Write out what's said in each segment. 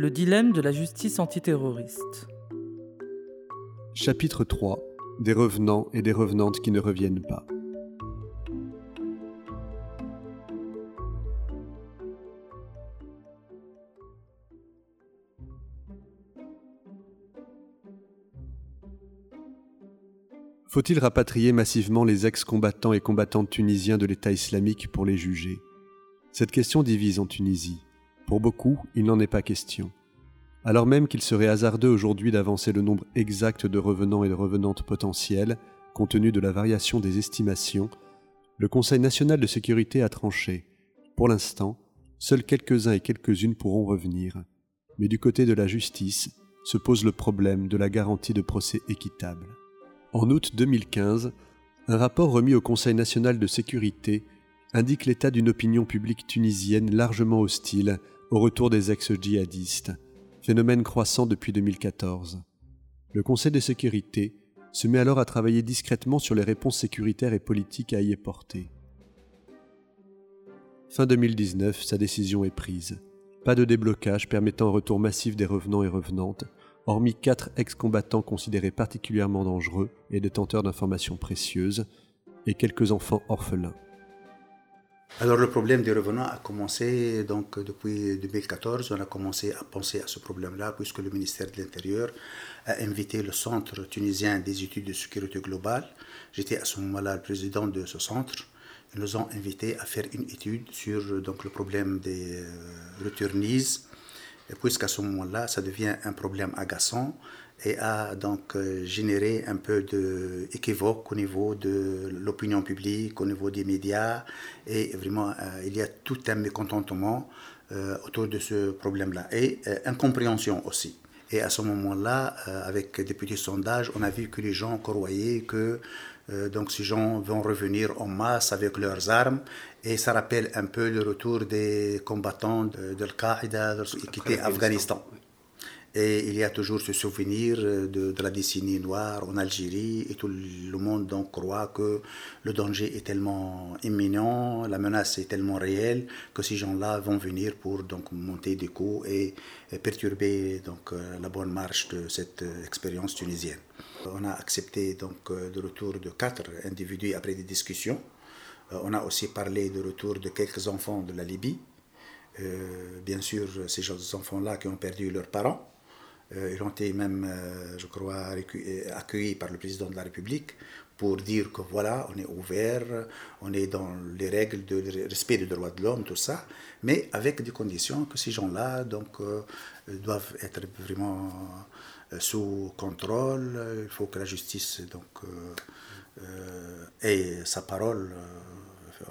Le dilemme de la justice antiterroriste. Chapitre 3 Des revenants et des revenantes qui ne reviennent pas. Faut-il rapatrier massivement les ex-combattants et combattantes tunisiens de l'État islamique pour les juger? Cette question divise en Tunisie. Pour beaucoup, il n'en est pas question. Alors même qu'il serait hasardeux aujourd'hui d'avancer le nombre exact de revenants et de revenantes potentiels, compte tenu de la variation des estimations, le Conseil national de sécurité a tranché. Pour l'instant, seuls quelques-uns et quelques-unes pourront revenir. Mais du côté de la justice se pose le problème de la garantie de procès équitable. En août 2015, un rapport remis au Conseil national de sécurité indique l'état d'une opinion publique tunisienne largement hostile au retour des ex-djihadistes, phénomène croissant depuis 2014. Le Conseil de sécurité se met alors à travailler discrètement sur les réponses sécuritaires et politiques à y apporter. Fin 2019, sa décision est prise. Pas de déblocage permettant un retour massif des revenants et revenantes, hormis quatre ex-combattants considérés particulièrement dangereux et détenteurs d'informations précieuses, et quelques enfants orphelins. Alors le problème des revenants a commencé donc depuis 2014. On a commencé à penser à ce problème-là puisque le ministère de l'Intérieur a invité le Centre tunisien des études de sécurité globale. J'étais à ce moment-là le président de ce centre. Ils nous ont invités à faire une étude sur donc le problème des euh, returnees puisqu'à ce moment-là, ça devient un problème agaçant et a donc euh, généré un peu d'équivoque au niveau de l'opinion publique, au niveau des médias, et vraiment, euh, il y a tout un mécontentement euh, autour de ce problème-là, et incompréhension aussi. Et à ce moment-là, avec des petits sondages, on a vu que les gens croyaient que donc ces gens vont revenir en masse avec leurs armes. Et ça rappelle un peu le retour des combattants de, de Al-Qaïda qui étaient Afghanistan. Et il y a toujours ce souvenir de, la décennie noire en Algérie et tout le monde donc croit que le danger est tellement imminent, la menace est tellement réelle que ces gens-là vont venir pour donc monter des coups et, perturber donc euh, la bonne marche de cette euh, expérience tunisienne. On a accepté donc euh, le retour de quatre individus après des discussions euh, on a aussi parlé du retour de quelques enfants de la Libye. Euh, bien sûr, ces enfants-là qui ont perdu leurs parents. Euh, ils ont été même, je crois, accueillis par le président de la République pour dire que voilà, on est ouvert, on est dans les règles de respect des droits de l'homme, tout ça, mais avec des conditions que ces gens-là doivent être vraiment sous contrôle. Il faut que la justice donc ait sa parole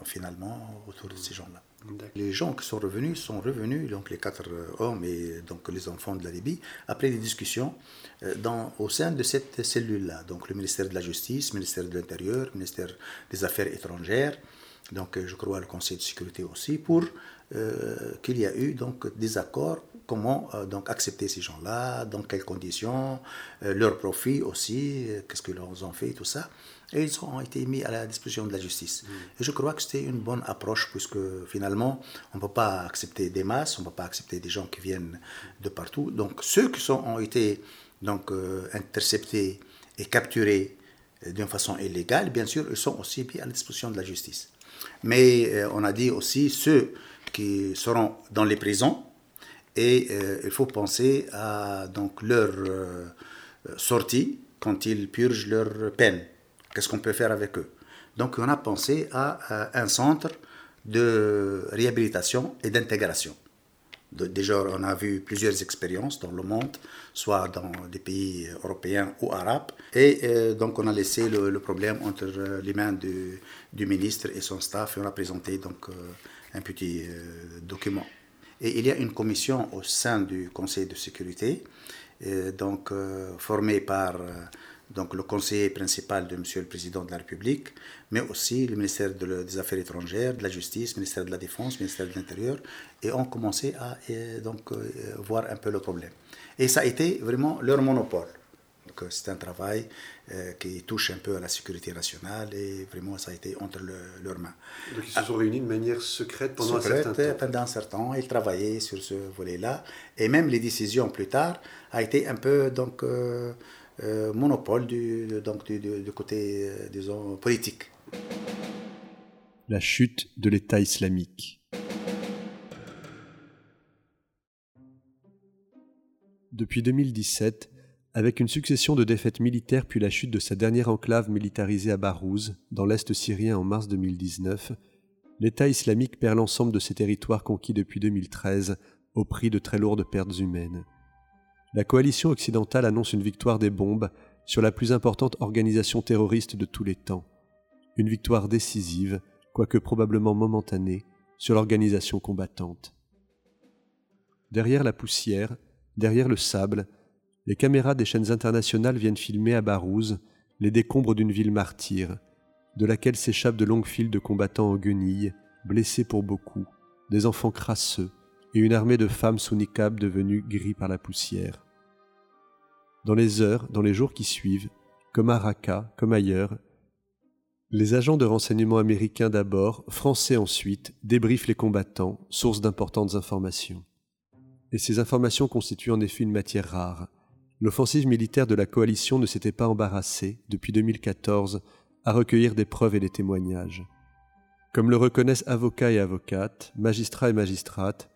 finalement autour de ces gens-là. Les gens qui sont revenus sont revenus, donc les quatre euh, hommes et donc les enfants de la Libye, après des discussions euh, dans, au sein de cette cellule-là. Donc le ministère de la Justice, le ministère de l'Intérieur, le ministère des Affaires étrangères, donc euh, je crois le Conseil de sécurité aussi, pour qu'il y a eu donc des accords comment donc accepter ces gens-là, dans quelles conditions, leur profit aussi, qu'est-ce que leur ont fait, tout ça et ils ont été mis à la disposition de la justice. Et je crois que c'était une bonne approche, puisque finalement, on ne peut pas accepter des masses, on ne peut pas accepter des gens qui viennent de partout. Donc ceux qui sont, ont été donc, euh, interceptés et capturés euh, d'une façon illégale, bien sûr, ils sont aussi mis à la disposition de la justice. Mais euh, on a dit aussi ceux qui seront dans les prisons, et il faut penser à donc, leur sortie quand ils purgent leur peine. Qu'est-ce qu'on peut faire avec eux? Donc on a pensé à, un centre de réhabilitation et d'intégration. Déjà, on a vu plusieurs expériences dans le monde, soit dans des pays européens ou arabes. Et euh, donc, on a laissé le, problème entre les mains du, ministre et son staff et on a présenté donc, euh, un petit euh, document. Et il y a une commission au sein du Conseil de sécurité, donc formée par donc le conseiller principal de Monsieur le Président de la République, mais aussi le ministère des Affaires étrangères, de la Justice, le ministère de la Défense, le ministère de l'Intérieur, et ont commencé à donc, euh, voir un peu le problème. Et ça a été vraiment leur monopole. c'est un travail qui touche un peu à la sécurité nationale et vraiment ça a été entre leurs mains. Donc ils se sont réunis de manière secrète pendant un certain temps Pendant un certain temps, ils travaillaient sur ce volet-là et même les décisions plus tard a été un peu donc monopole du, côté disons politique. La chute de l'État islamique. Depuis 2017, avec une succession de défaites militaires puis la chute de sa dernière enclave militarisée à Barouz, dans l'Est syrien en mars 2019, l'État islamique perd l'ensemble de ses territoires conquis depuis 2013 au prix de très lourdes pertes humaines. La coalition occidentale annonce une victoire des bombes sur la plus importante organisation terroriste de tous les temps. Une victoire décisive, quoique probablement momentanée, sur l'organisation combattante. Derrière la poussière, Derrière le sable, les caméras des chaînes internationales viennent filmer à Barouz les décombres d'une ville martyre, de laquelle s'échappent de longues files de combattants en guenilles, blessés pour beaucoup, des enfants crasseux et une armée de femmes sous niqab devenues gris par la poussière. Dans les heures, dans les jours qui suivent, comme à Raqqa, comme ailleurs, les agents de renseignement américains d'abord, français ensuite, débriefent les combattants, source d'importantes informations et ces informations constituent en effet une matière rare. L'offensive militaire de la coalition ne s'était pas embarrassée, depuis 2014, à recueillir des preuves et des témoignages. Comme le reconnaissent avocats et avocates, magistrats et magistrates,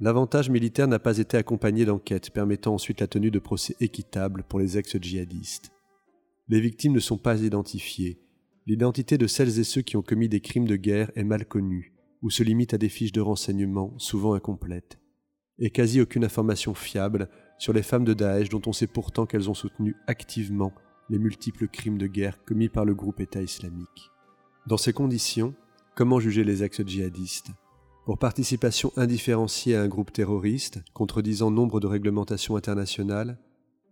l'avantage militaire n'a pas été accompagné d'enquêtes permettant ensuite la tenue de procès équitables pour les ex-djihadistes. Les victimes ne sont pas identifiées. L'identité de celles et ceux qui ont commis des crimes de guerre est mal connue, ou se limite à des fiches de renseignement souvent incomplètes et quasi aucune information fiable sur les femmes de Daesh dont on sait pourtant qu'elles ont soutenu activement les multiples crimes de guerre commis par le groupe État islamique. Dans ces conditions, comment juger les ex-djihadistes? Pour participation indifférenciée à un groupe terroriste, contredisant nombre de réglementations internationales,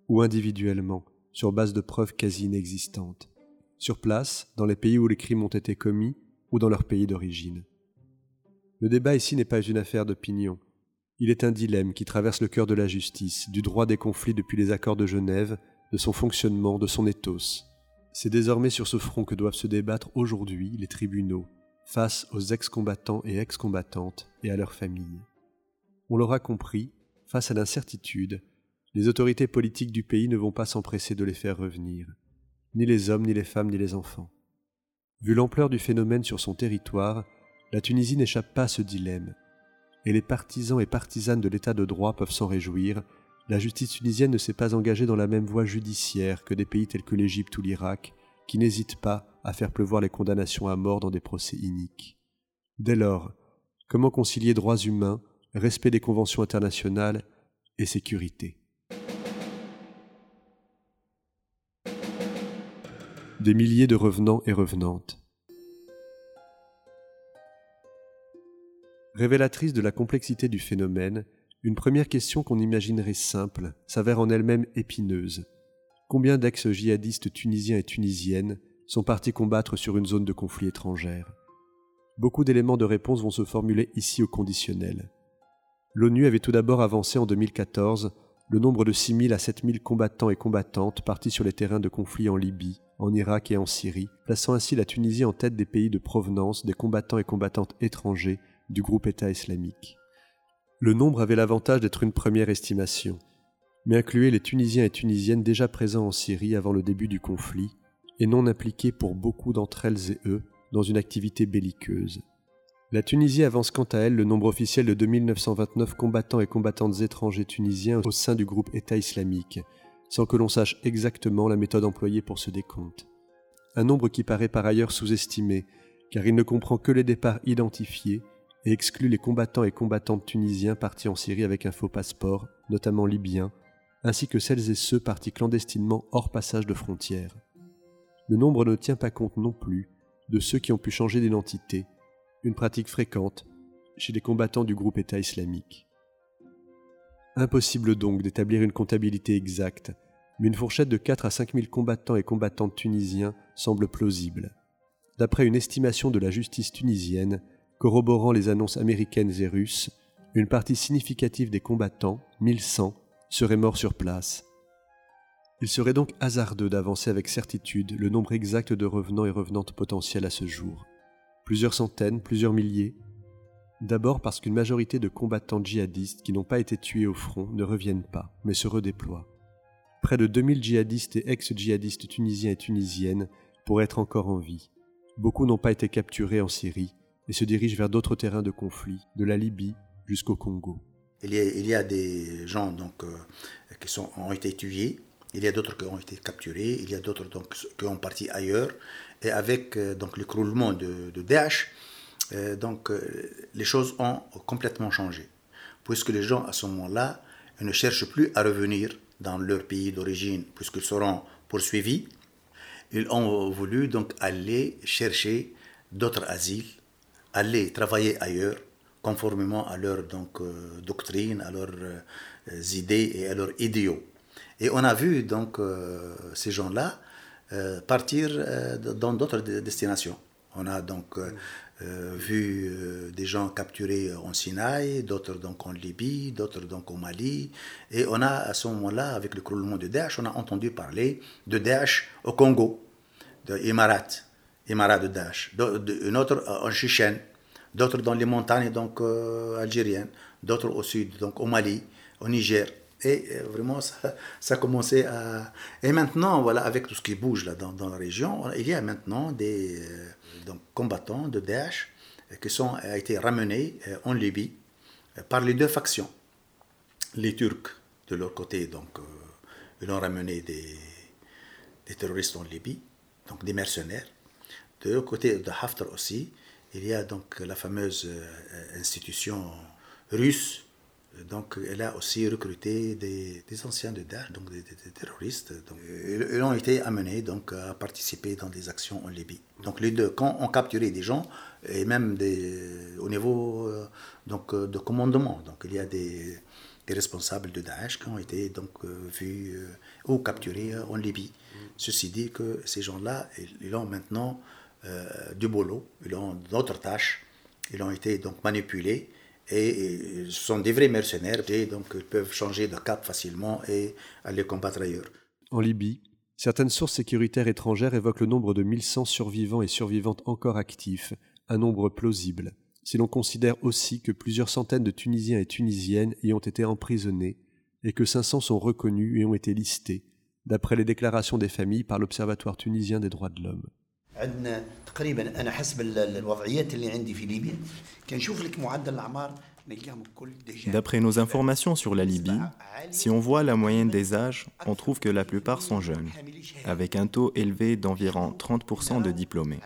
ou individuellement, sur base de preuves quasi inexistantes, sur place, dans les pays où les crimes ont été commis, ou dans leur pays d'origine. Le débat ici n'est pas une affaire d'opinion, il est un dilemme qui traverse le cœur de la justice, du droit des conflits depuis les accords de Genève, de son fonctionnement, de son ethos. C'est désormais sur ce front que doivent se débattre aujourd'hui les tribunaux, face aux ex-combattants et ex-combattantes et à leurs familles. On l'aura compris, face à l'incertitude, les autorités politiques du pays ne vont pas s'empresser de les faire revenir, ni les hommes, ni les femmes, ni les enfants. Vu l'ampleur du phénomène sur son territoire, la Tunisie n'échappe pas à ce dilemme et les partisans et partisanes de l'état de droit peuvent s'en réjouir, la justice tunisienne ne s'est pas engagée dans la même voie judiciaire que des pays tels que l'Égypte ou l'Irak, qui n'hésitent pas à faire pleuvoir les condamnations à mort dans des procès iniques. Dès lors, comment concilier droits humains, respect des conventions internationales et sécurité? Des milliers de revenants et revenantes. Révélatrice de la complexité du phénomène, une première question qu'on imaginerait simple s'avère en elle-même épineuse. Combien d'ex-djihadistes tunisiens et tunisiennes sont partis combattre sur une zone de conflit étrangère Beaucoup d'éléments de réponse vont se formuler ici au conditionnel. L'ONU avait tout d'abord avancé en 2014 le nombre de 6 000 à 7 000 combattants et combattantes partis sur les terrains de conflit en Libye, en Irak et en Syrie, plaçant ainsi la Tunisie en tête des pays de provenance des combattants et combattantes étrangers du groupe État islamique. Le nombre avait l'avantage d'être une première estimation, mais incluait les Tunisiens et Tunisiennes déjà présents en Syrie avant le début du conflit, et non impliqués pour beaucoup d'entre elles et eux dans une activité belliqueuse. La Tunisie avance quant à elle le nombre officiel de 2929 combattants et combattantes étrangers tunisiens au sein du groupe État islamique, sans que l'on sache exactement la méthode employée pour ce décompte. Un nombre qui paraît par ailleurs sous-estimé, car il ne comprend que les départs identifiés et exclut les combattants et combattantes tunisiens partis en Syrie avec un faux passeport, notamment libyen, ainsi que celles et ceux partis clandestinement hors passage de frontières. Le nombre ne tient pas compte non plus de ceux qui ont pu changer d'identité, une pratique fréquente chez les combattants du groupe État islamique. Impossible donc d'établir une comptabilité exacte, mais une fourchette de 4 à 5 000 combattants et combattantes tunisiens semble plausible. D'après une estimation de la justice tunisienne, corroborant les annonces américaines et russes, une partie significative des combattants, 1100, seraient morts sur place. Il serait donc hasardeux d'avancer avec certitude le nombre exact de revenants et revenantes potentiels à ce jour. Plusieurs centaines, plusieurs milliers. D'abord parce qu'une majorité de combattants djihadistes qui n'ont pas été tués au front ne reviennent pas, mais se redéploient. Près de 2000 djihadistes et ex-djihadistes tunisiens et tunisiennes pourraient être encore en vie. Beaucoup n'ont pas été capturés en Syrie et se dirigent vers d'autres terrains de conflit, de la Libye jusqu'au Congo. Il y, a, des gens donc, euh, qui ont été tués, il y a d'autres qui ont été capturés, il y a d'autres donc, qui ont parti ailleurs. Et avec euh, donc, l'écroulement de, de Daesh, euh, donc, les choses ont complètement changé. Puisque les gens, à ce moment-là, ne cherchent plus à revenir dans leur pays d'origine, puisqu'ils seront poursuivis. Ils ont voulu donc aller chercher d'autres asiles, aller travailler ailleurs, conformément à leur donc, euh, doctrine, à leurs euh, idées et à leurs idéaux. Et on a vu donc euh, ces gens-là partir dans d'autres destinations. On a donc vu des gens capturés en Sinaï, d'autres donc en Libye, d'autres donc au Mali. Et on a à ce moment-là, avec le croulement de Daesh, on a entendu parler de Daesh au Congo, de Emirat de Daesh, une autre en Chichène d'autres dans les montagnes donc euh, algériennes, d'autres au sud, donc au Mali, au Niger. Et euh, vraiment, ça, ça, a commencé à... Et maintenant, voilà, avec tout ce qui bouge là dans, dans la région, il y a maintenant des euh, donc, combattants de Daesh qui sont, ont été ramenés en Libye par les deux factions. Les Turcs, de leur côté, donc, ils ont ramené des, des terroristes en Libye, donc des mercenaires. De l'autre côté de Haftar aussi, il y a donc la fameuse euh, institution russe. Donc, elle a aussi recruté des, anciens de Daesh, donc des, terroristes. Donc, ils ont été amenés donc, à participer dans des actions en Libye. Donc, les deux camps ont capturé des gens, et même des, au niveau euh, donc, de commandement. Donc, il y a des, responsables de Daesh qui ont été donc, euh, vus ou capturés en Libye. Ceci dit que ces gens-là, ils ont maintenant euh, du boulot, ils ont d'autres tâches, ils ont été donc manipulés et, ce sont des vrais mercenaires et donc ils peuvent changer de cap facilement et aller combattre ailleurs. En Libye, certaines sources sécuritaires étrangères évoquent le nombre de 1100 survivants et survivantes encore actifs, un nombre plausible, si l'on considère aussi que plusieurs centaines de Tunisiens et Tunisiennes y ont été emprisonnés et que 500 sont reconnus et ont été listés, d'après les déclarations des familles par l'Observatoire tunisien des droits de l'homme. D'après nos informations sur la Libye, si on voit la moyenne des âges, on trouve que la plupart sont jeunes, avec un taux élevé d'environ 30% de diplômés.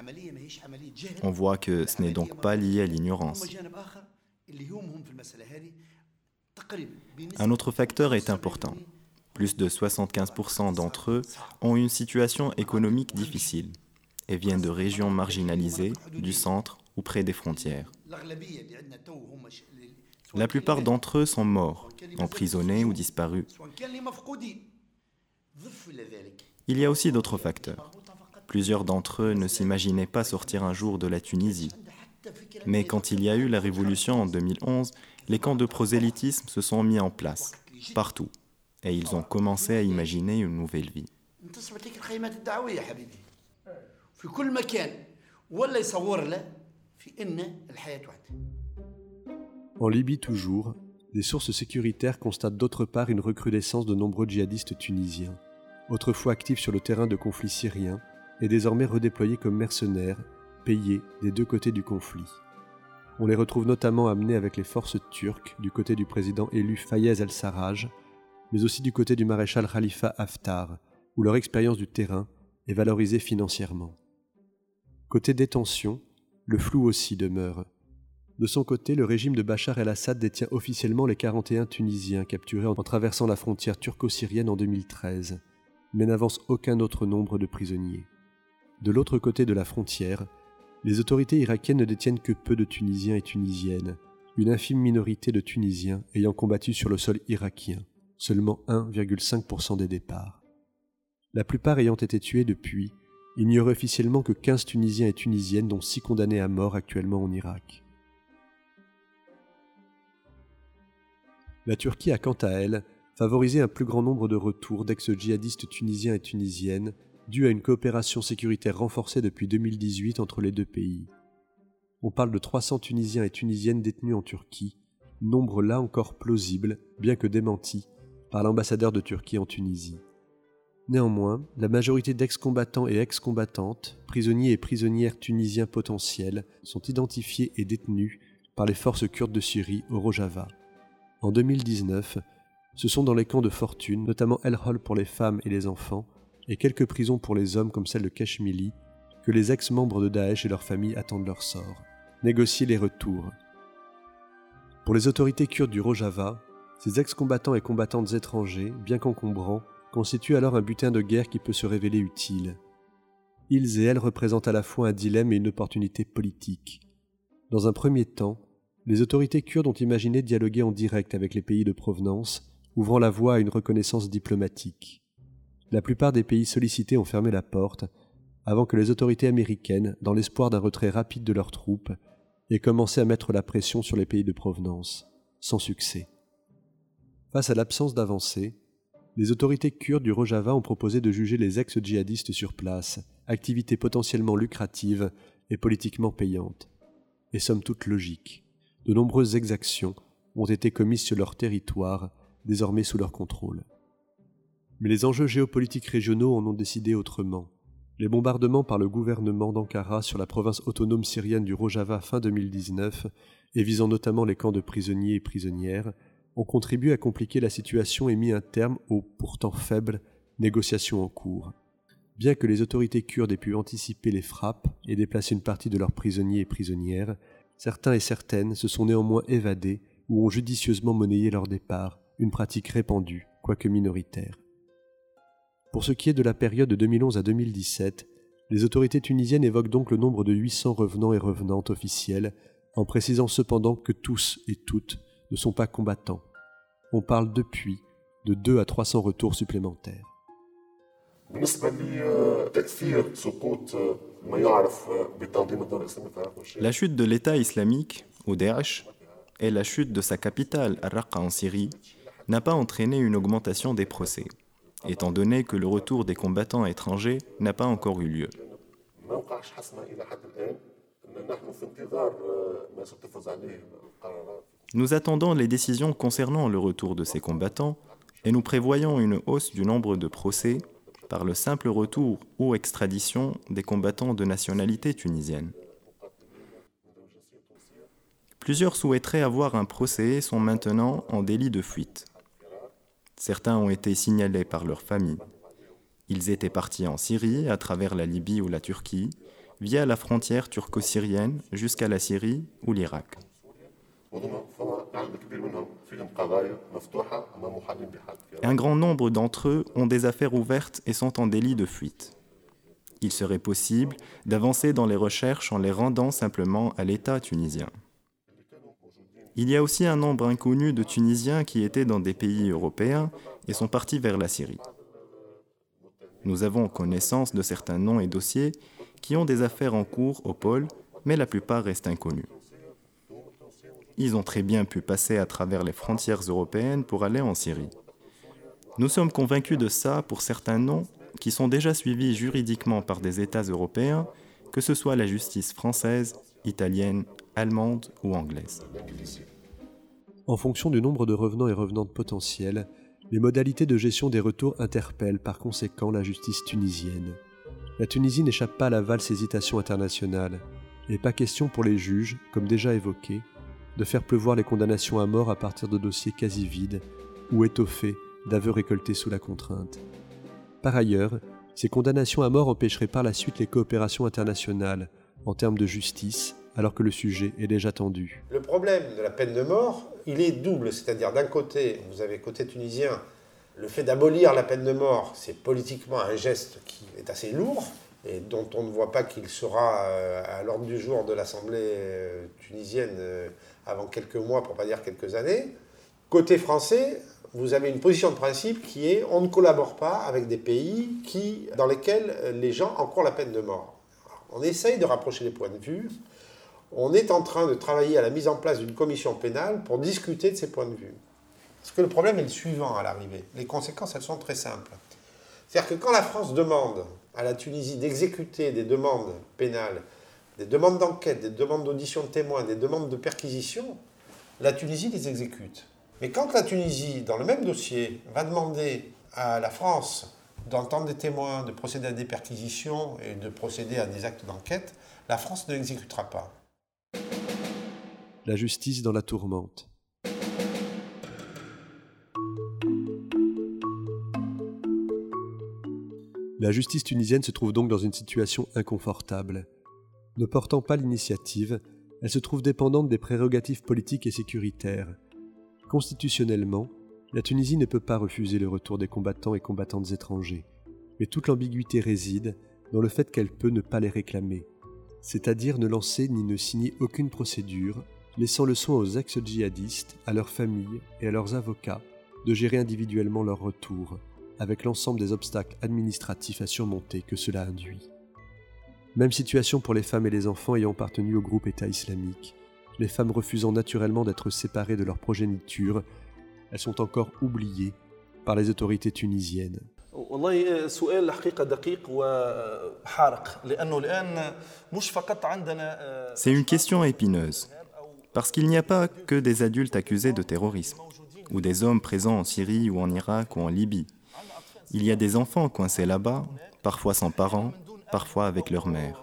On voit que ce n'est donc pas lié à l'ignorance. Un autre facteur est important. Plus de 75% d'entre eux ont une situation économique difficile et viennent de régions marginalisées, du centre ou près des frontières. La plupart d'entre eux sont morts, emprisonnés ou disparus. Il y a aussi d'autres facteurs. Plusieurs d'entre eux ne s'imaginaient pas sortir un jour de la Tunisie. Mais quand il y a eu la révolution en 2011, les camps de prosélytisme se sont mis en place, partout, et ils ont commencé à imaginer une nouvelle vie. En Libye toujours, des sources sécuritaires constatent d'autre part une recrudescence de nombreux djihadistes tunisiens, autrefois actifs sur le terrain de conflit syrien et désormais redéployés comme mercenaires, payés des deux côtés du conflit. On les retrouve notamment amenés avec les forces turques du côté du président élu Fayez al-Sarraj, mais aussi du côté du maréchal Khalifa Haftar, où leur expérience du terrain est valorisée financièrement. Côté détention, le flou aussi demeure. De son côté, le régime de Bachar el-Assad détient officiellement les 41 Tunisiens capturés en traversant la frontière turco-syrienne en 2013, mais n'avance aucun autre nombre de prisonniers. De l'autre côté de la frontière, les autorités irakiennes ne détiennent que peu de Tunisiens et Tunisiennes, une infime minorité de Tunisiens ayant combattu sur le sol irakien, seulement 1,5% des départs. La plupart ayant été tués depuis, il n'y aurait officiellement que 15 Tunisiens et Tunisiennes, dont 6 condamnés à mort actuellement en Irak. La Turquie a quant à elle favoriser un plus grand nombre de retours d'ex-djihadistes tunisiens et tunisiennes, dû à une coopération sécuritaire renforcée depuis 2018 entre les deux pays. On parle de 300 Tunisiens et Tunisiennes détenus en Turquie, nombre là encore plausible, bien que démenti, par l'ambassadeur de Turquie en Tunisie. Néanmoins, la majorité d'ex-combattants et ex-combattantes, prisonniers et prisonnières tunisiens potentiels, sont identifiés et détenus par les forces kurdes de Syrie au Rojava. En 2019, ce sont dans les camps de fortune, notamment El Hol pour les femmes et les enfants, et quelques prisons pour les hommes comme celle de Kashmili, que les ex-membres de Daesh et leurs familles attendent leur sort. Négocier les retours. Pour les autorités kurdes du Rojava, ces ex-combattants et combattantes étrangers, bien qu'encombrants, constituent alors un butin de guerre qui peut se révéler utile. Ils et elles représentent à la fois un dilemme et une opportunité politique. Dans un premier temps, les autorités kurdes ont imaginé dialoguer en direct avec les pays de provenance, ouvrant la voie à une reconnaissance diplomatique. La plupart des pays sollicités ont fermé la porte, avant que les autorités américaines, dans l'espoir d'un retrait rapide de leurs troupes, aient commencé à mettre la pression sur les pays de provenance, sans succès. Face à l'absence d'avancée, les autorités kurdes du Rojava ont proposé de juger les ex-djihadistes sur place, activité potentiellement lucrative et politiquement payante. Et somme toute logique, de nombreuses exactions ont été commises sur leur territoire, désormais sous leur contrôle. Mais les enjeux géopolitiques régionaux en ont décidé autrement. Les bombardements par le gouvernement d'Ankara sur la province autonome syrienne du Rojava fin 2019, et visant notamment les camps de prisonniers et prisonnières, ont contribué à compliquer la situation et mis un terme aux pourtant faibles négociations en cours. Bien que les autorités kurdes aient pu anticiper les frappes et déplacer une partie de leurs prisonniers et prisonnières, certains et certaines se sont néanmoins évadés ou ont judicieusement monnayé leur départ, une pratique répandue, quoique minoritaire. Pour ce qui est de la période de 2011 à 2017, les autorités tunisiennes évoquent donc le nombre de 800 revenants et revenantes officiels, en précisant cependant que tous et toutes ne sont pas combattants. On parle depuis de 2 à 300 retours supplémentaires. La chute de l'État islamique, ou et la chute de sa capitale, Raqqa en Syrie, n'a pas entraîné une augmentation des procès, étant donné que le retour des combattants étrangers n'a pas encore eu lieu. Nous attendons les décisions concernant le retour de ces combattants et nous prévoyons une hausse du nombre de procès par le simple retour ou extradition des combattants de nationalité tunisienne. Plusieurs souhaiteraient avoir un procès et sont maintenant en délit de fuite. Certains ont été signalés par leur famille. Ils étaient partis en Syrie à travers la Libye ou la Turquie, via la frontière turco-syrienne jusqu'à la Syrie ou l'Irak. Un grand nombre d'entre eux ont des affaires ouvertes et sont en délit de fuite. Il serait possible d'avancer dans les recherches en les rendant simplement à l'État tunisien. Il y a aussi un nombre inconnu de Tunisiens qui étaient dans des pays européens et sont partis vers la Syrie. Nous avons connaissance de certains noms et dossiers qui ont des affaires en cours au pôle, mais la plupart restent inconnus. Ils ont très bien pu passer à travers les frontières européennes pour aller en Syrie. Nous sommes convaincus de ça pour certains noms qui sont déjà suivis juridiquement par des États européens, que ce soit la justice française, italienne, allemande ou anglaise. En fonction du nombre de revenants et revenantes potentiels, les modalités de gestion des retours interpellent par conséquent la justice tunisienne. La Tunisie n'échappe pas à la valse hésitation internationale, et pas question pour les juges, comme déjà évoqué, de faire pleuvoir les condamnations à mort à partir de dossiers quasi vides ou étoffés d'aveux récoltés sous la contrainte. Par ailleurs, ces condamnations à mort empêcheraient par la suite les coopérations internationales en termes de justice, alors que le sujet est déjà tendu. Le problème de la peine de mort, il est double, c'est-à-dire d'un côté, vous avez côté tunisien, le fait d'abolir la peine de mort, c'est politiquement un geste qui est assez lourd et dont on ne voit pas qu'il sera euh, à l'ordre du jour de l'Assemblée euh, tunisienne euh, avant quelques mois, pour pas dire quelques années. Côté français, vous avez une position de principe qui est on ne collabore pas avec des pays qui, dans lesquels les gens encourent la peine de mort. On essaye de rapprocher les points de vue. On est en train de travailler à la mise en place d'une commission pénale pour discuter de ces points de vue. Parce que le problème est le suivant à l'arrivée. Les conséquences, elles sont très simples. C'est-à-dire que quand la France demande à la Tunisie d'exécuter des demandes pénales, des demandes d'enquête, des demandes d'audition de témoins, des demandes de perquisition, la Tunisie les exécute. Mais quand la Tunisie, dans le même dossier, va demander à la France d'entendre des témoins, de procéder à des perquisitions et de procéder à des actes d'enquête, la France ne l'exécutera pas. La justice dans la tourmente. La justice tunisienne se trouve donc dans une situation inconfortable. Ne portant pas l'initiative, elle se trouve dépendante des prérogatives politiques et sécuritaires. Constitutionnellement, la Tunisie ne peut pas refuser le retour des combattants et combattantes étrangers, mais toute l'ambiguïté réside dans le fait qu'elle peut ne pas les réclamer, c'est-à-dire ne lancer ni ne signer aucune procédure, laissant le soin aux ex-djihadistes, à leurs familles et à leurs avocats de gérer individuellement leur retour, avec l'ensemble des obstacles administratifs à surmonter que cela induit. Même situation pour les femmes et les enfants ayant appartenu au groupe État islamique, les femmes refusant naturellement d'être séparées de leur progéniture, elles sont encore oubliées par les autorités tunisiennes. C'est une question épineuse, parce qu'il n'y a pas que des adultes accusés de terrorisme, ou des hommes présents en Syrie ou en Irak ou en Libye. Il y a des enfants coincés là-bas, parfois sans parents, parfois avec leur mère.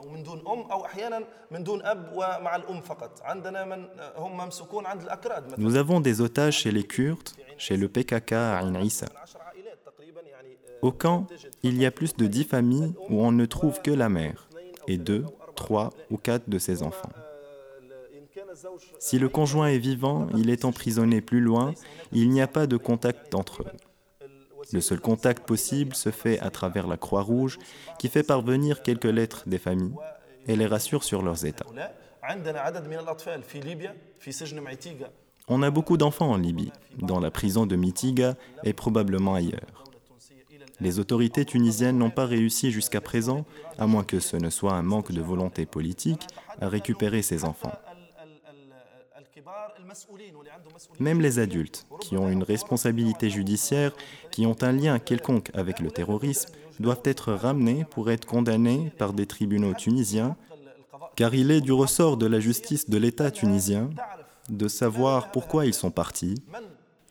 Nous avons des otages chez les Kurdes, chez le PKK à Ain Issa. Au camp, il y a plus de dix familles où on ne trouve que la mère et deux, trois ou quatre de ses enfants. Si le conjoint est vivant, il est emprisonné plus loin, il n'y a pas de contact entre eux. Le seul contact possible se fait à travers la Croix-Rouge qui fait parvenir quelques lettres des familles et les rassure sur leurs états. On a beaucoup d'enfants en Libye, dans la prison de Mitiga et probablement ailleurs. Les autorités tunisiennes n'ont pas réussi jusqu'à présent, à moins que ce ne soit un manque de volonté politique, à récupérer ces enfants. Même les adultes, qui ont une responsabilité judiciaire, qui ont un lien quelconque avec le terrorisme, doivent être ramenés pour être condamnés par des tribunaux tunisiens, car il est du ressort de la justice de l'État tunisien de savoir pourquoi ils sont partis,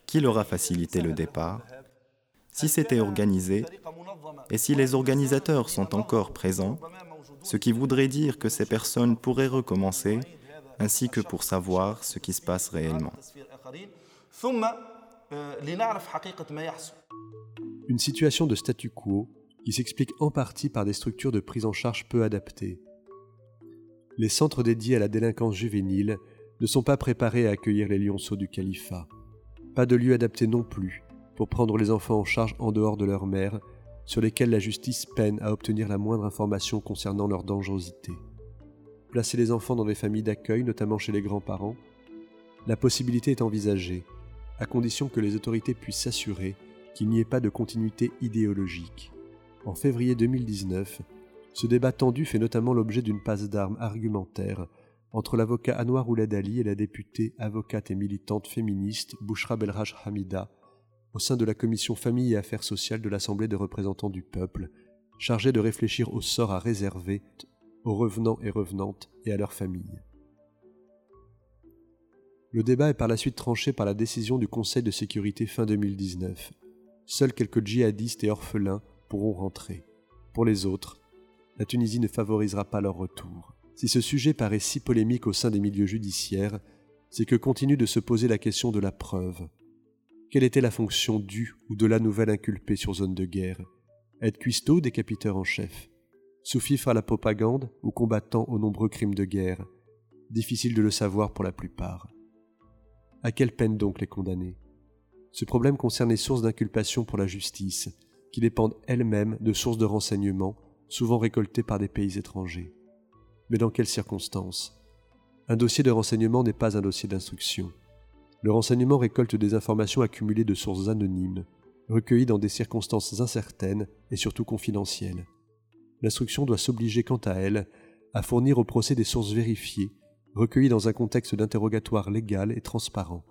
qui leur a facilité le départ, si c'était organisé, et si les organisateurs sont encore présents, ce qui voudrait dire que ces personnes pourraient recommencer ainsi que pour savoir ce qui se passe réellement. Une situation de statu quo qui s'explique en partie par des structures de prise en charge peu adaptées. Les centres dédiés à la délinquance juvénile ne sont pas préparés à accueillir les lionceaux du califat. Pas de lieu adapté non plus pour prendre les enfants en charge en dehors de leur mère, sur lesquels la justice peine à obtenir la moindre information concernant leur dangerosité placer les enfants dans des familles d'accueil, notamment chez les grands-parents, la possibilité est envisagée, à condition que les autorités puissent s'assurer qu'il n'y ait pas de continuité idéologique. En février 2019, ce débat tendu fait notamment l'objet d'une passe d'armes argumentaire entre l'avocat Anwar Ouled Ali et la députée, avocate et militante féministe Bouchra Belraj Hamida, au sein de la commission Famille et Affaires sociales de l'Assemblée des représentants du peuple, chargée de réfléchir au sort à réserver aux revenants et revenantes et à leurs familles. Le débat est par la suite tranché par la décision du Conseil de sécurité fin 2019. Seuls quelques djihadistes et orphelins pourront rentrer. Pour les autres, la Tunisie ne favorisera pas leur retour. Si ce sujet paraît si polémique au sein des milieux judiciaires, c'est que continue de se poser la question de la preuve. Quelle était la fonction du ou de la nouvelle inculpée sur zone de guerre? Être cuistot décapiteur en chef? Sous-fifre à la propagande ou combattant aux nombreux crimes de guerre, difficile de le savoir pour la plupart. À quelle peine donc les condamner? Ce problème concerne les sources d'inculpation pour la justice, qui dépendent elles-mêmes de sources de renseignements, souvent récoltées par des pays étrangers. Mais dans quelles circonstances? Un dossier de renseignement n'est pas un dossier d'instruction. Le renseignement récolte des informations accumulées de sources anonymes, recueillies dans des circonstances incertaines et surtout confidentielles l'instruction doit s'obliger quant à elle à fournir au procès des sources vérifiées, recueillies dans un contexte d'interrogatoire légal et transparent.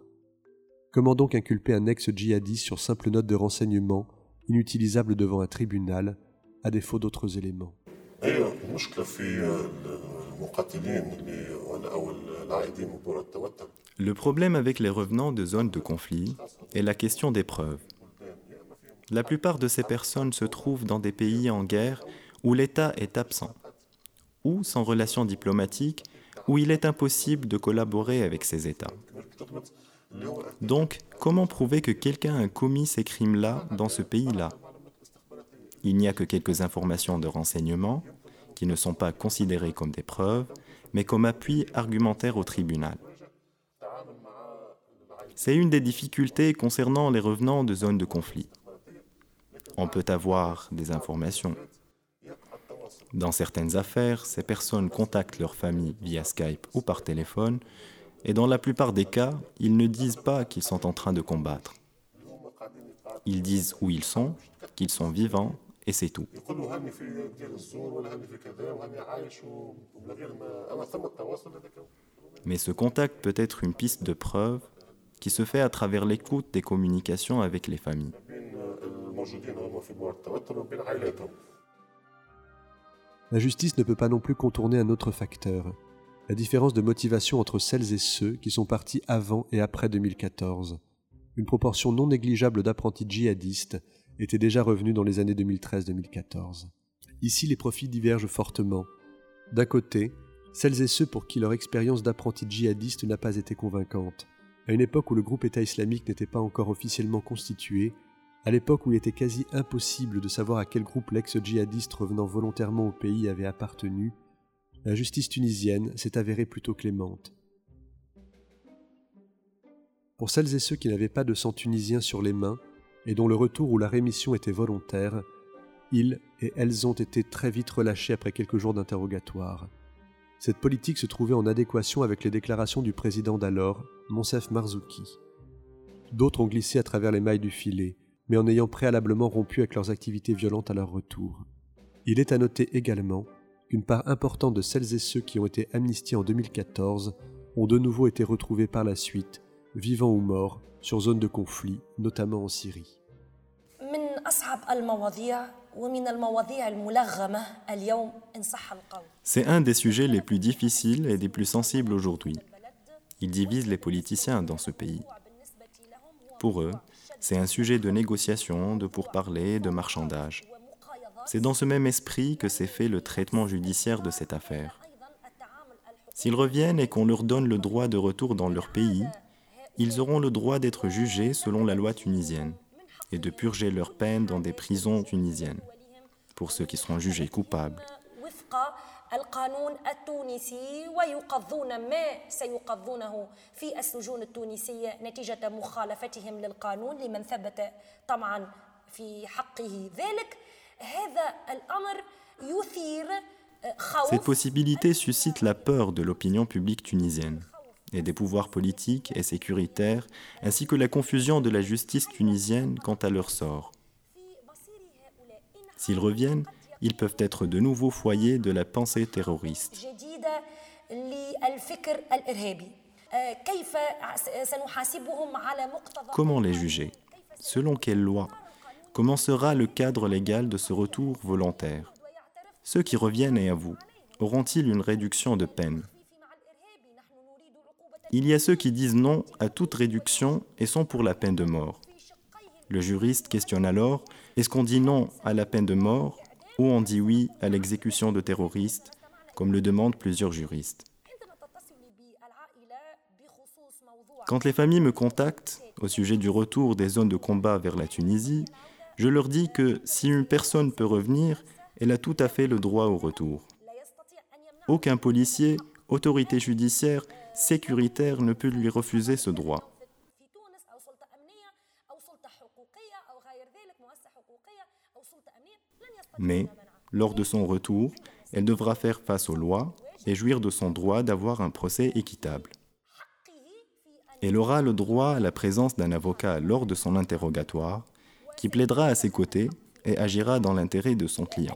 Comment donc inculper un ex-djihadiste sur simple note de renseignement, inutilisable devant un tribunal, à défaut d'autres éléments? Le problème avec les revenants de zones de conflit est la question des preuves. La plupart de ces personnes se trouvent dans des pays en guerre où l'État est absent, ou sans relations diplomatiques, où il est impossible de collaborer avec ces États. Donc, comment prouver que quelqu'un a commis ces crimes-là dans ce pays-là? Il n'y a que quelques informations de renseignement qui ne sont pas considérées comme des preuves, mais comme appui argumentaire au tribunal. C'est une des difficultés concernant les revenants de zones de conflit. On peut avoir des informations. Dans certaines affaires, ces personnes contactent leur famille via Skype ou par téléphone et dans la plupart des cas, ils ne disent pas qu'ils sont en train de combattre. Ils disent où ils sont, qu'ils sont vivants, et c'est tout. Mais ce contact peut être une piste de preuve qui se fait à travers l'écoute des communications avec les familles. La justice ne peut pas non plus contourner un autre facteur, la différence de motivation entre celles et ceux qui sont partis avant et après 2014. Une proportion non négligeable d'apprentis djihadistes était déjà revenue dans les années 2013-2014. Ici, les profits divergent fortement. D'un côté, celles et ceux pour qui leur expérience d'apprenti djihadiste n'a pas été convaincante, à une époque où le groupe État islamique n'était pas encore officiellement constitué, à l'époque où il était quasi impossible de savoir à quel groupe l'ex-djihadiste revenant volontairement au pays avait appartenu, la justice tunisienne s'est avérée plutôt clémente. Pour celles et ceux qui n'avaient pas de sang tunisien sur les mains et dont le retour ou la rémission était volontaire, ils et elles ont été très vite relâchés après quelques jours d'interrogatoire. Cette politique se trouvait en adéquation avec les déclarations du président d'alors, Monsef Marzouki. D'autres ont glissé à travers les mailles du filet, mais en ayant préalablement rompu avec leurs activités violentes à leur retour. Il est à noter également qu'une part importante de celles et ceux qui ont été amnistiés en 2014 ont de nouveau été retrouvés par la suite, vivants ou morts, sur zone de conflit, notamment en Syrie. C'est un des sujets les plus difficiles et des plus sensibles aujourd'hui. Il divise les politiciens dans ce pays. Pour eux, c'est un sujet de négociation, de pourparlers, de marchandage. C'est dans ce même esprit que s'est fait le traitement judiciaire de cette affaire. S'ils reviennent et qu'on leur donne le droit de retour dans leur pays, ils auront le droit d'être jugés selon la loi tunisienne et de purger leur peine dans des prisons tunisiennes, pour ceux qui seront jugés coupables. Cette possibilité suscite la peur de l'opinion publique tunisienne et des pouvoirs politiques et sécuritaires, ainsi que la confusion de la justice tunisienne quant à leur sort. S'ils reviennent, ils peuvent être de nouveaux foyers de la pensée terroriste. Comment les juger Selon quelle loi Comment sera le cadre légal de ce retour volontaire Ceux qui reviennent et avouent, auront-ils une réduction de peine Il y a ceux qui disent non à toute réduction et sont pour la peine de mort. Le juriste questionne alors, est-ce qu'on dit non à la peine de mort ou on dit oui à l'exécution de terroristes, comme le demandent plusieurs juristes Quand les familles me contactent au sujet du retour des zones de combat vers la Tunisie, je leur dis que si une personne peut revenir, elle a tout à fait le droit au retour. Aucun policier, autorité judiciaire, sécuritaire ne peut lui refuser ce droit. Mais, lors de son retour, elle devra faire face aux lois et jouir de son droit d'avoir un procès équitable. Elle aura le droit à la présence d'un avocat lors de son interrogatoire qui plaidera à ses côtés et agira dans l'intérêt de son client.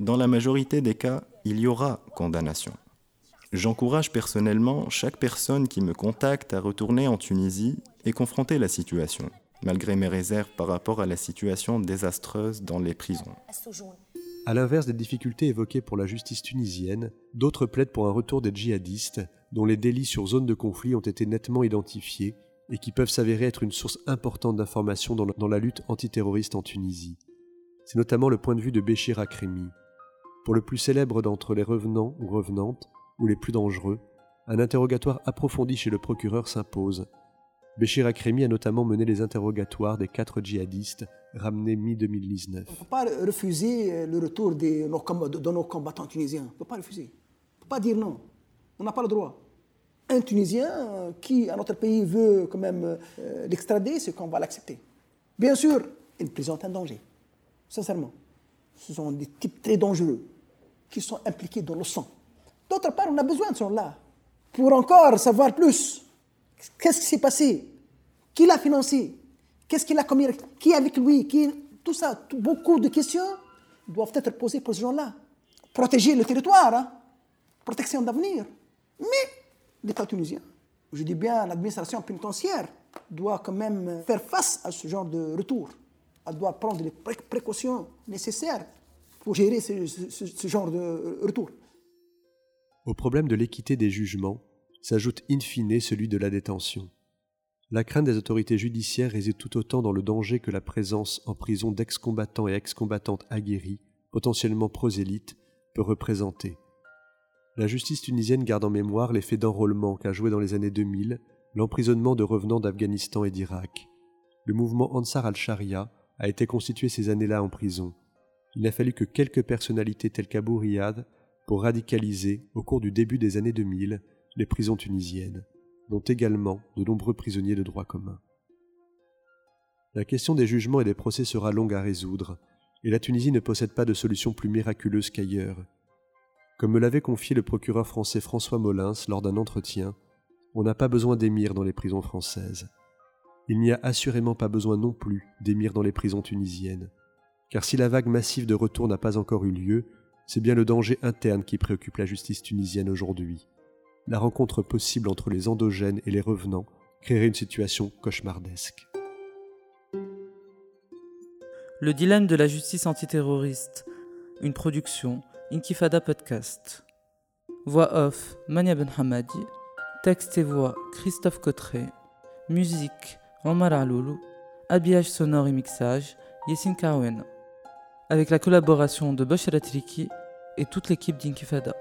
Dans la majorité des cas, il y aura condamnation. J'encourage personnellement chaque personne qui me contacte à retourner en Tunisie et confronter la situation, malgré mes réserves par rapport à la situation désastreuse dans les prisons. À l'inverse des difficultés évoquées pour la justice tunisienne, d'autres plaident pour un retour des djihadistes, dont les délits sur zone de conflit ont été nettement identifiés et qui peuvent s'avérer être une source importante d'informations dans, la lutte antiterroriste en Tunisie. C'est notamment le point de vue de Béchir Akremi. Pour le plus célèbre d'entre les revenants ou revenantes, ou les plus dangereux, un interrogatoire approfondi chez le procureur s'impose, Béchir Akremi a notamment mené les interrogatoires des quatre djihadistes ramenés mi-2019. On ne peut pas refuser le retour de nos, combattants tunisiens. On ne peut pas refuser. On ne peut pas dire non. On n'a pas le droit. Un Tunisien qui, à notre pays, veut quand même euh, l'extrader, c'est qu'on va l'accepter. Bien sûr, il présente un danger. Sincèrement. Ce sont des types très dangereux qui sont impliqués dans le sang. D'autre part, on a besoin de ce là pour encore savoir plus Qu'est-ce qui s'est passé? Qui l'a financé? Qu'est-ce qu'il a commis? Qui est avec lui? Qui... Tout ça, beaucoup de questions doivent être posées pour ces gens-là. Protéger le territoire, hein? protection d'avenir. Mais l'État tunisien, je dis bien l'administration pénitentiaire, doit quand même faire face à ce genre de retour. Elle doit prendre les précautions nécessaires pour gérer ce genre de retour. Au problème de l'équité des jugements, s'ajoute in fine celui de la détention. La crainte des autorités judiciaires réside tout autant dans le danger que la présence en prison d'ex-combattants et ex-combattantes aguerris, potentiellement prosélytes, peut représenter. La justice tunisienne garde en mémoire l'effet d'enrôlement qu'a joué dans les années 2000 l'emprisonnement de revenants d'Afghanistan et d'Irak. Le mouvement Ansar al-Sharia a été constitué ces années-là en prison. Il n'a fallu que quelques personnalités telles qu'Abou Riyad pour radicaliser, au cours du début des années 2000, les prisons tunisiennes, dont également de nombreux prisonniers de droit commun. La question des jugements et des procès sera longue à résoudre, et la Tunisie ne possède pas de solution plus miraculeuse qu'ailleurs. Comme me l'avait confié le procureur français François Molins lors d'un entretien, on n'a pas besoin d'émirs dans les prisons françaises. Il n'y a assurément pas besoin non plus d'émirs dans les prisons tunisiennes, car si la vague massive de retour n'a pas encore eu lieu, c'est bien le danger interne qui préoccupe la justice tunisienne aujourd'hui. La rencontre possible entre les endogènes et les revenants créerait une situation cauchemardesque. Le dilemme de la justice antiterroriste, une production Inkifada Podcast. Voix off Mania Ben Hamadi, texte et voix Christophe Cotteret, musique Omar Aloulou, habillage sonore et mixage Yessine Karouena, avec la collaboration de Bachar Triki et toute l'équipe d'Inkifada.